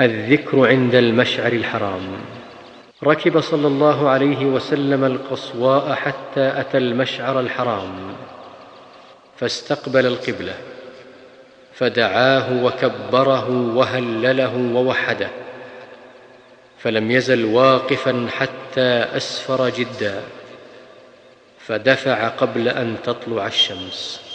الذكر عند المشعر الحرام. ركب صلى الله عليه وسلم القصواء حتى أتى المشعر الحرام. فاستقبل القبلة. فدعاه وكبره وهلله ووحده. فلم يزل واقفا حتى أسفر جدا. فدفع قبل أن تطلع الشمس.